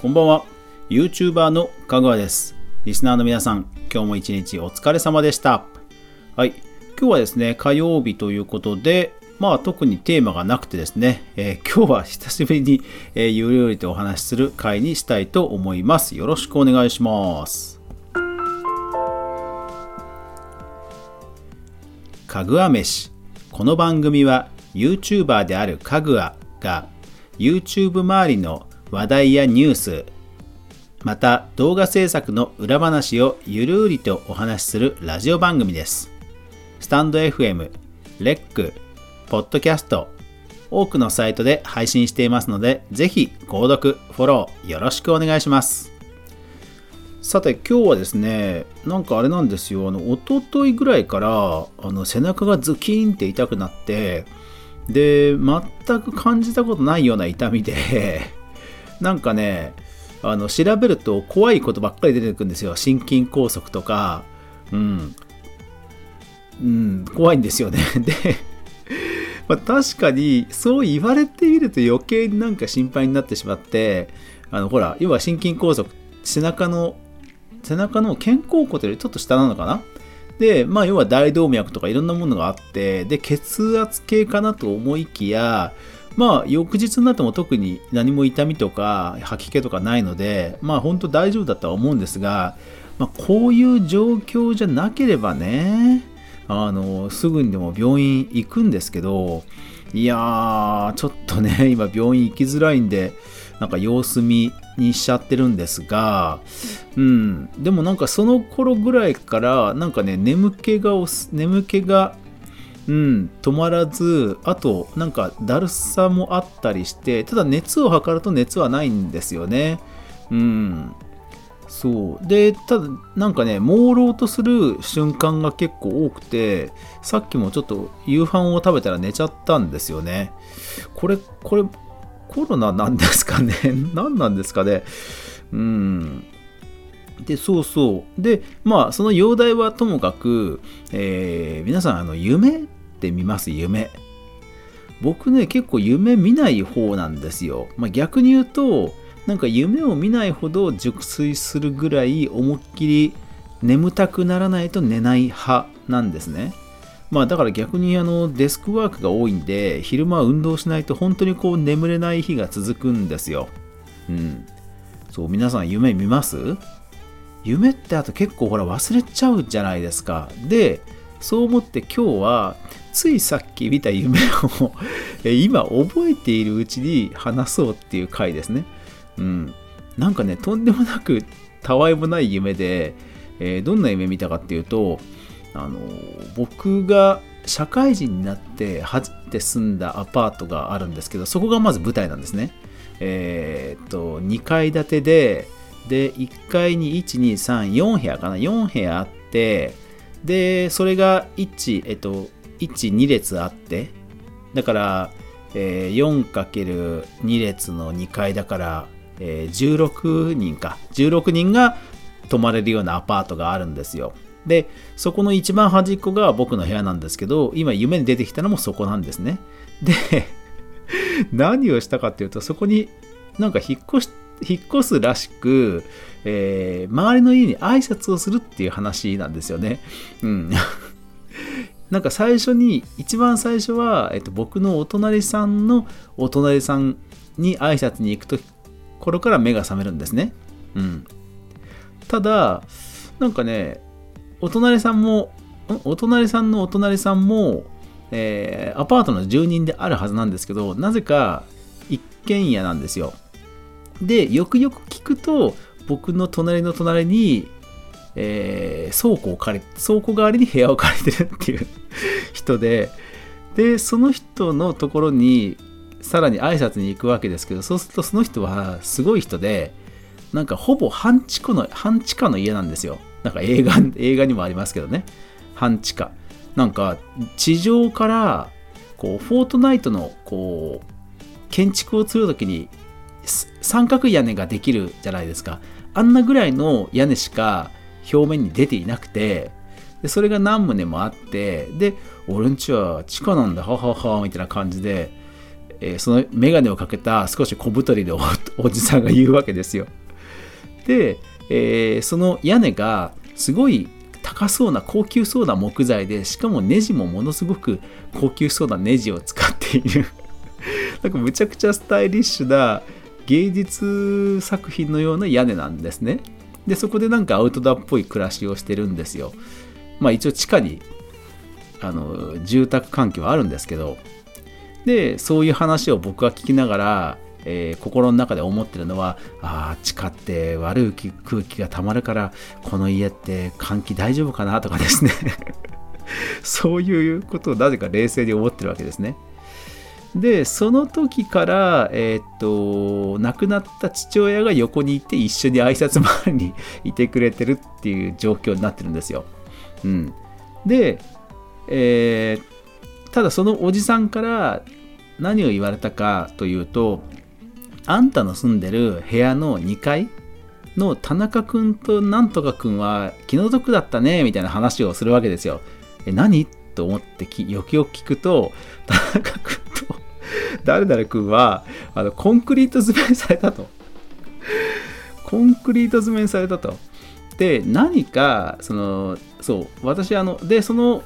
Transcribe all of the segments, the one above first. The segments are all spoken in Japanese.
こんばんは。YouTuber のかぐわです。リスナーの皆さん今日も一日お疲れ様でした。はい。今日はですね火曜日ということでまあ特にテーマがなくてですね、えー、今日は久しぶりに、えー、ゆるゆるとお話しする回にしたいと思います。よろしくお願いします。かぐわ飯。この番組は YouTuber であるかぐわが YouTube 周りの話題やニュース、また動画制作の裏話をゆるりとお話しするラジオ番組です。スタンド FM、レック、ポッドキャスト、多くのサイトで配信していますので、ぜひ購読、フォローよろしくお願いします。さて今日はですね、なんかあれなんですよ、あの、おとといぐらいから、あの、背中がズキーンって痛くなって、で、全く感じたことないような痛みでなんかね、あの調べると怖いことばっかり出てくるんですよ。心筋梗塞とか、うん、うん、怖いんですよね。で、まあ、確かにそう言われてみると余計になんか心配になってしまって、あのほら、要は心筋梗塞、背中の、背中の肩甲骨よりちょっと下なのかな？で、まあ、要は大動脈とかいろんなものがあって、で、血圧計かなと思いきや、まあ、翌日になっても特に何も痛みとか吐き気とかないので、まあ、本当大丈夫だとは思うんですが、まあ、こういう状況じゃなければね、あの、すぐにでも病院行くんですけど、いやー、ちょっとね、今病院行きづらいんで、なんか様子見にしちゃってるんですが、うん、でもなんかその頃ぐらいから、なんかね、眠気が、眠気がうん、止まらず、あと、なんかだるさもあったりして、ただ熱を測ると熱はないんですよね。うん。そう。で、ただ、なんかね、朦朧とする瞬間が結構多くて、さっきもちょっと夕飯を食べたら寝ちゃったんですよね。これ、これ、コロナなんですかね？何なんですかね？うん。で、そうそう。で、まあ、その容体はともかく、えー、皆さん、あの、夢って見ます夢。僕ね、結構夢見ない方なんですよ。まあ、逆に言うと、なんか夢を見ないほど熟睡するぐらい思いっきり眠たくならないと寝ない派なんですね。まあだから逆にあのデスクワークが多いんで昼間は運動しないと本当にこう眠れない日が続くんですよ。うん。そう、皆さん夢見ます？夢ってあと結構ほら忘れちゃうじゃないですか。で、そう思って今日はついさっき見た夢を 今覚えているうちに話そうっていう回ですね。うん。なんかね、とんでもなくたわいもない夢で、えー、どんな夢見たかっていうと、あの僕が社会人になって初めて住んだアパートがあるんですけど、そこがまず舞台なんですね。えー、っと、2階建てで、で、1階に1、2、3、4部屋かな ?4 部屋あって、で、それが1、えっと、1、2列あって、だから、えー、4×2 列の2階だから、えー、16人か。16人が泊まれるようなアパートがあるんですよ。で、そこの一番端っこが僕の部屋なんですけど、今夢に出てきたのもそこなんですね。で、何をしたかっていうと、そこになんか引っ越して、引っ越すらしく、えー、周りの家に挨拶をするっていう話なんですよね。うん。なんか最初に、一番最初は、えっと、僕のお隣さんのお隣さんに挨拶に行くところから目が覚めるんですね。うん。ただ、なんかね、お隣さんも、お隣さんのお隣さんも、えー、アパートの住人であるはずなんですけど、なぜか一軒家なんですよ。で、よくよく聞くと、僕の隣の隣に、えー、倉庫を借り、倉庫代わりに部屋を借りてるっていう 人で、で、その人のところに、さらに挨拶に行くわけですけど、そうするとその人はすごい人で、なんかほぼ半地下の、半地下の家なんですよ。なんか映画、映画にもありますけどね。半地下。なんか地上から、こう、フォートナイトの、こう、建築をするときに三角屋根ができるじゃないですか。あんなぐらいの屋根しか表面に出ていなくて、でそれが何棟もあって、で、俺んちは地下なんだ、ははは、みたいな感じで、えー、その眼鏡をかけた少し小太りのおじさんが言うわけですよ。で、えー、その屋根がすごい高そうな高級そうな木材でしかもネジもものすごく高級そうなネジを使っている なんかむちゃくちゃスタイリッシュな芸術作品のような屋根なんですね。でそこでなんかアウトドアっぽい暮らしをしてるんですよ。まあ一応地下にあの住宅環境はあるんですけど。でそういう話を僕は聞きながらえー、心の中で思ってるのはああ地下って悪い空気がたまるからこの家って換気大丈夫かなとかですね。そういうことをなぜか冷静に思ってるわけですね。でその時から、えー、っと亡くなった父親が横にいて一緒に挨拶回りにいてくれてるっていう状況になってるんですよ。うん、で、えー、ただそのおじさんから何を言われたかというとあんたの住んでる部屋の2階の田中君となんとか君は気の毒だったねみたいな話をするわけですよ。え、何？と思ってよくよく聞くと、田中君 誰々君はあのコンクリート詰めされたと。コンクリート詰めされたと。で、何か、その、そう、私、あの、で、その、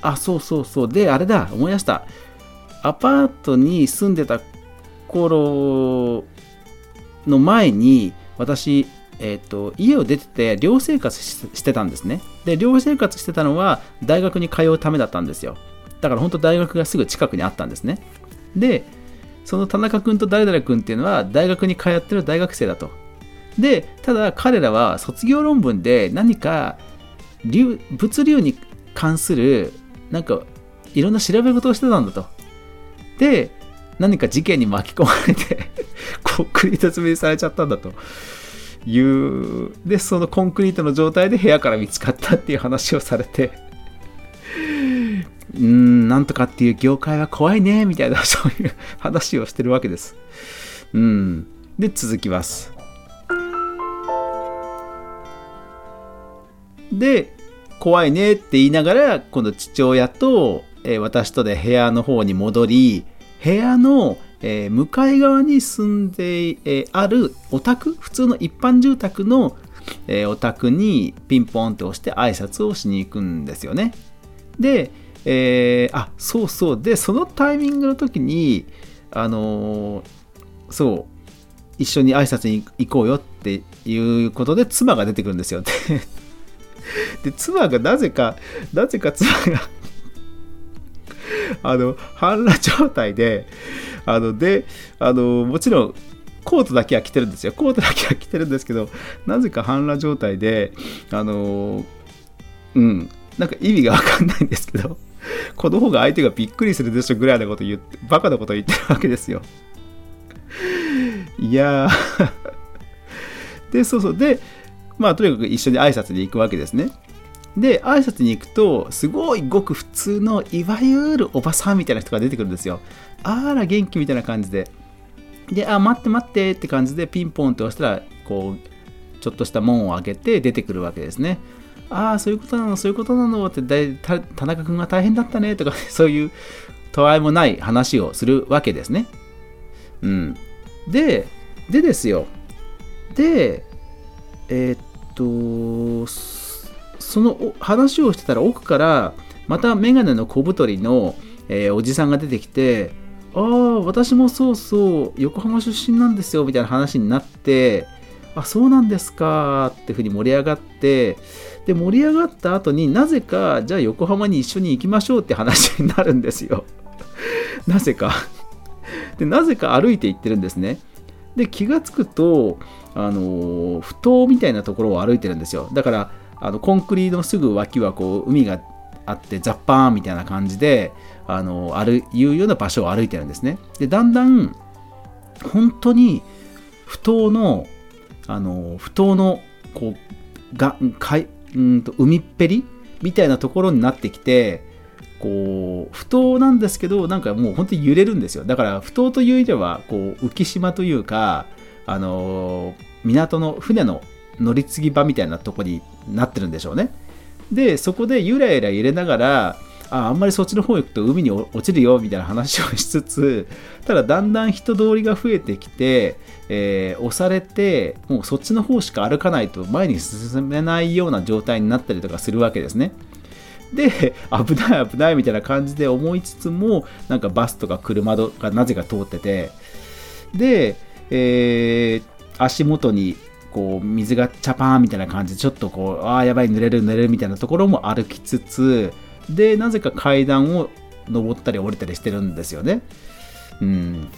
あ、そうそうそう、で、あれだ、思い出した。アパートに住んでた頃の前に私、えーと、家を出てて寮生活してたんですねで寮生活してたのは大学に通うためだったんですよだから本当大学がすぐ近くにあったんですね。でその田中君と誰々君っていうのは大学に通ってる大学生だと。でただ彼らは卒業論文で何か物流に関するなんかいろんな調べ事をしてたんだと。で何か事件に巻き込まれて コンクリート詰めにされちゃったんだと。いうでそのコンクリートの状態で部屋から見つかったっていう話をされて。うんなんとかっていう業界は怖いねみたいな そういう話をしてるわけです。うん。で続きます。で怖いねって言いながら今度父親と、えー、私とで部屋の方に戻り部屋の、えー、向かい側に住んで、えー、あるお宅普通の一般住宅の、えー、お宅にピンポンって押して挨拶をしに行くんですよね。で、えー、あそうそうでそのタイミングの時にあのー、そう一緒に挨拶に行こうよっていうことで妻が出てくるんですよ。で妻がなぜかなぜか妻があの、半裸状態で、あの、で、あの、もちろん、コートだけは着てるんですよ。コートだけは着てるんですけど、なぜか半裸状態で、あの、うん、なんか意味がわかんないんですけど、この方が相手がびっくりするでしょぐらいのこと言って、バカなこと言ってるわけですよ。いやー で、そうそう。で、まあ、とにかく一緒に挨拶に行くわけですね。で、挨拶に行くと、すごいごく普通の、いわゆるおばさんみたいな人が出てくるんですよ。あら、元気みたいな感じで。で、あ、待って待ってって感じでピンポンって押したら、こう、ちょっとした門を開けて出てくるわけですね。ああ、そういうことなの、そういうことなのって田中君が大変だったねとか、そういうたわいもない話をするわけですね。うん。で、でですよ。で、えー、っと、その話をしてたら奥からまたメガネの小太りの、えー、おじさんが出てきてああ私もそうそう横浜出身なんですよみたいな話になってあそうなんですかっていうふうに盛り上がってで盛り上がった後になぜかじゃあ横浜に一緒に行きましょうって話になるんですよ。なぜか。でなぜか歩いて行ってるんですね。で気がつくとあのー、ふみたいなところを歩いてるんですよ。だからあのコンクリートのすぐ脇はこう海があってザッパーンみたいな感じであの歩いうような場所を歩いてるんですね。でだんだん本当に不当のあの不当のこうがかいうんと海っぺり？みたいなところになってきてこう不当なんですけどなんかもう本当に揺れるんですよだから不当という意味ではこう浮島というかあの港の船の乗り継ぎ場みたいなとこになってるんでしょうね。でそこでゆらゆら揺れながらああんまりそっちの方行くと海に落ちるよみたいな話をしつつ ただだんだん人通りが増えてきて、えー、押されてもうそっちの方しか歩かないと前に進めないような状態になったりとかするわけですね。で 危ない危ないみたいな感じで思いつつもなんかバスとか車がなぜか通っててで、えー、足元にこう水がチャパーンみたいな感じでちょっとこうああやばい濡れる濡れるみたいなところも歩きつつでなぜか階段を登ったり降りたりしてるんですよね。うん、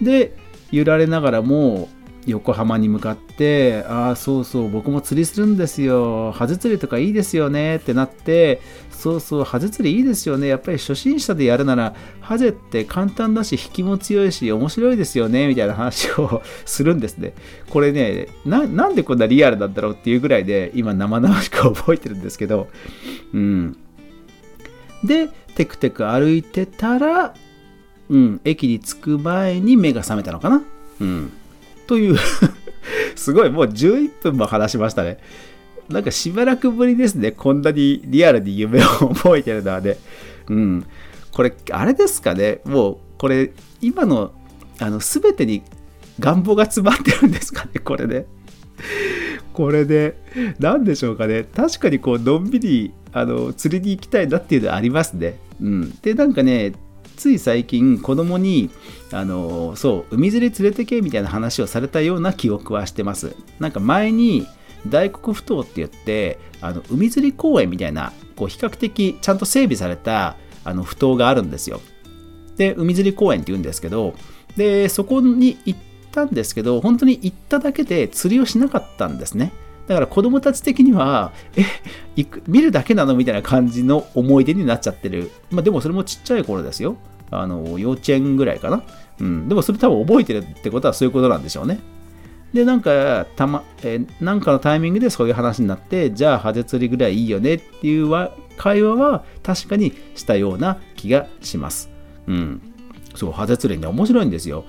で揺られながらも横浜に向かって「ああそうそう僕も釣りするんですよ。ハゼ釣りとかいいですよね」ってなって「そうそうハゼ釣りいいですよね。やっぱり初心者でやるならハゼって簡単だし引きも強いし面白いですよね」みたいな話を するんですね。これねなんでこんなリアルなんだろうっていうぐらいで今生々しく覚えてるんですけど。うん。でテクテク歩いてたらうん駅に着く前に目が覚めたのかなうんという すごいもう11分も話しましたね。なんかしばらくぶりですね。こんなにリアルに夢を覚えてるのはね。うん。これ、あれですかね。もう、これ、今の、あの、すべてに願望が詰まってるんですかね。これ、ね。これで、何でしょうかね。確かにこう、のんびり、あの、釣りに行きたいなっていうのはありますね。うん。で、なんかね、つい最近子供にあのそう海釣り連れてけみたいな話をされたような記憶はしてますなんか前に大黒ふ頭って言ってあの海釣り公園みたいなこう比較的ちゃんと整備されたあのふ頭があるんですよで海釣り公園って言うんですけどでそこに行ったんですけど本当に行っただけで釣りをしなかったんですねだから子供たち的には、え、行く見るだけなのみたいな感じの思い出になっちゃってる。まあでもそれもちっちゃい頃ですよ。あの、幼稚園ぐらいかな。うん。でもそれ多分覚えてるってことはそういうことなんでしょうね。で、なんか、たま、えー、なんかのタイミングでそういう話になって、じゃあ、ハゼ釣りぐらいいいよねっていう会話は確かにしたような気がします。うん。そう、ハゼ釣りね、面白いんですよ。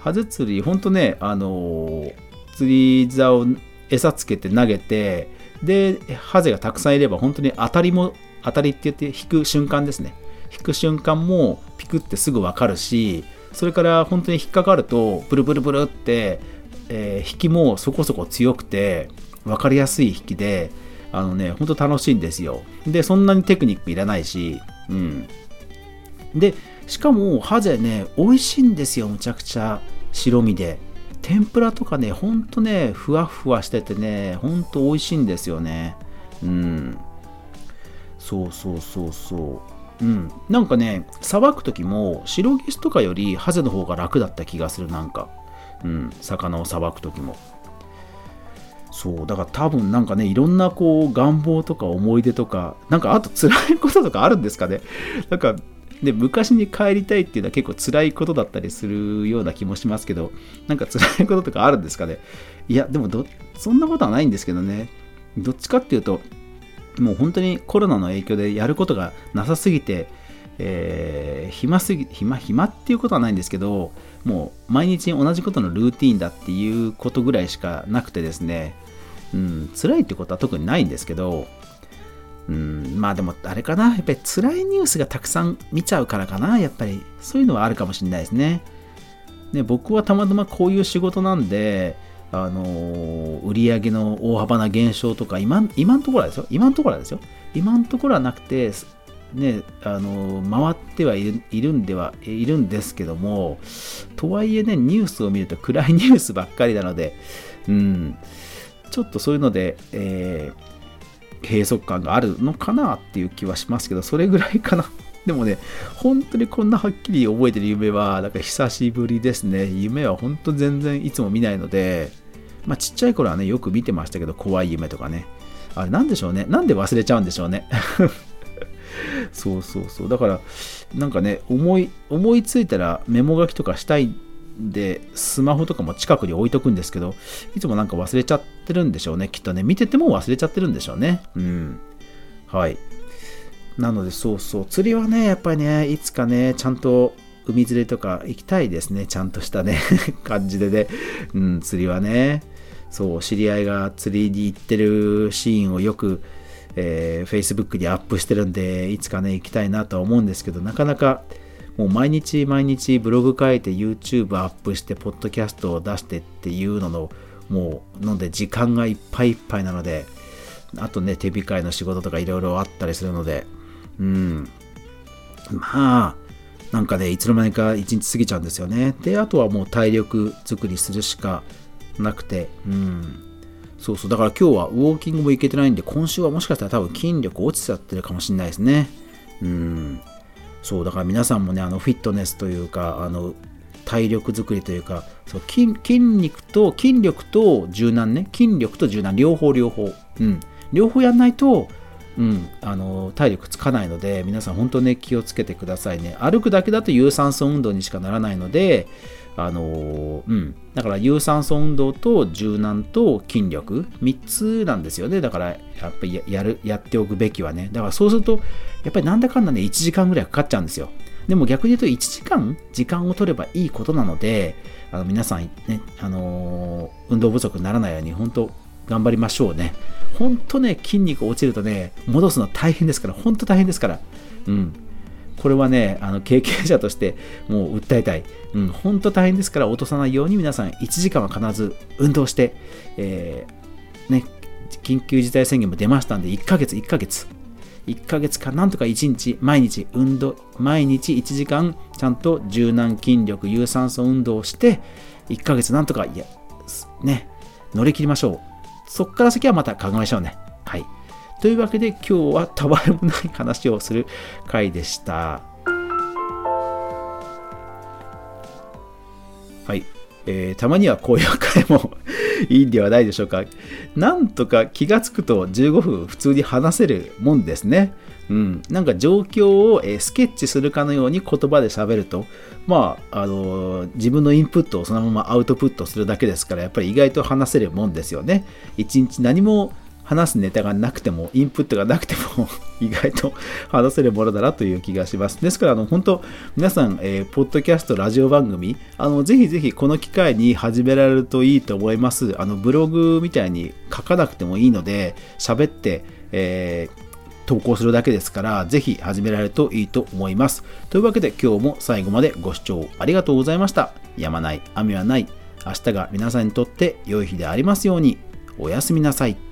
ハゼ釣り、ほんとね、あの、釣り竿を餌つけて投げて、で、ハゼがたくさんいれば、本当に当たりも、当たりって言って引く瞬間ですね。引く瞬間もピクってすぐ分かるしそれから本当に引っかかるとブルブルブルって、えー、引きもそこそこ強くて分かりやすい引きであのねほんと楽しいんですよでそんなにテクニックいらないしうんでしかもハゼね美味しいんですよむちゃくちゃ。白身で。天ぷらとかねほんとねふわふわしててねほんと美味しいんですよね。うん。そうそうそうそう。うん、なんかねさばく時も白ギスとかよりハゼの方が楽だった気がするなんか、うん、魚をさばく時も。そう。だから多分なんかねいろんなこう願望とか思い出とかなんかあと辛いこととかあるんですかね。なんかで昔に帰りたいっていうのは結構辛いことだったりするような気もしますけどなんか辛いこととかあるんですかね？いやでもそんなことはないんですけどね。どっちかっていうともう本当にコロナの影響でやることがなさすぎて、えー、暇すぎ、暇、暇っていうことはないんですけど、もう毎日同じことのルーティンだっていうことぐらいしかなくてですね、うん、辛いってことは特にないんですけど、うん、まあでもあれかな、やっぱり辛いニュースがたくさん見ちゃうからかな、やっぱりそういうのはあるかもしれないですね。で僕はたまたまこういう仕事なんで、あの売り上げの大幅な減少とか今今のところはですよ。今のところはですよ。今のところはなくてねあの回ってはいるいるんではいるんですけどもとはいえねニュースを見ると暗いニュースばっかりなのでうんちょっとそういうので、えー、閉塞感があるのかなっていう気はしますけどそれぐらいかな でもね、本当にこんなはっきり覚えてる夢は、なんか久しぶりですね。夢は本当全然いつも見ないので、まあちっちゃい頃はね、よく見てましたけど、怖い夢とかね。あれなんでしょうね？なんで忘れちゃうんでしょうね？そうそうそう。だから、なんかね、思い、思いついたらメモ書きとかしたいで、スマホとかも近くに置いとくんですけど、いつもなんか忘れちゃってるんでしょうね。きっとね、見てても忘れちゃってるんでしょうね。うん。はい。なのでそうそう釣りはねやっぱりねいつかねちゃんと海釣りとか行きたいですねちゃんとしたね 感じでね、うん、釣りはねそう知り合いが釣りに行ってるシーンをよくえー、Facebook にアップしてるんで、いつかね、行きたいなとは思うんですけど、なかなか、もう毎日毎日ブログ書いて YouTube アップして、ポッドキャストを出してっていうのの、もう、ので時間がいっぱいいっぱいなので、あとね、手控えの仕事とかいろいろあったりするので、うん。まあ、なんかね、いつの間にか一日過ぎちゃうんですよね。で、あとはもう体力作りするしかなくて、うん。そうそう、だから今日はウォーキングも行けてないんで、今週はもしかしたら多分筋力落ちちゃってるかもしれないですね。うん。そう、だから皆さんもね、あのフィットネスというか、あの、体力作りというか、そう筋筋肉と、筋力と柔軟ね、筋力と柔軟、両方両方。うん。両方やんないと、うん、あの体力つかないので皆さん本当ね気をつけてくださいね。歩くだけだと有酸素運動にしかならないのであのうん、だから有酸素運動と柔軟と筋力。3つなんですよね。だからやっぱりやるやっておくべきはね。だからそうするとやっぱりなんだかんだね1時間ぐらいかかっちゃうんですよ。でも逆に言うと1時間時間を取ればいいことなのであの皆さんね、あの、運動不足にならないように本当頑張りましょうね本当ね筋肉落ちるとね戻すの大変ですから本当大変ですからうんこれはね、あの経験者としてもう訴えたい。うん、本当大変ですから落とさないように皆さん1時間は必ず運動して、えー、ね、緊急事態宣言も出ましたんで、1ヶ月、1ヶ月。1ヶ月かなんとか1日、毎日運動、毎日1時間ちゃんと柔軟筋力、有酸素運動をして、1ヶ月なんとか、いや、ね、乗り切りましょう。そこから先はまた考えましょうね。はい。というわけで今日はたわいもない話をする回でした。はい。えー、たまにはこういう回もいいんではないでしょうか。なんとか気がつくと15分普通に話せるもんですね。うん、なんか状況を、えスケッチするかのように言葉で喋ると、まあ、あの、自分のインプットをそのままアウトプットするだけですから、やっぱり意外と話せるもんですよね。一日何も話すネタがなくても、インプットがなくても 意外と話せるものだなという気がします。ですから、あの、本当皆さん、えー、ポッドキャスト、ラジオ番組、あの、ぜひぜひこの機会に始められるといいと思います。あの、ブログみたいに書かなくてもいいので、喋って、えー投稿するだけですから、ぜひ始められるといいと思います。というわけで今日も最後までご視聴ありがとうございました。やまない、雨はない。明日が皆さんにとって良い日でありますように。おやすみなさい。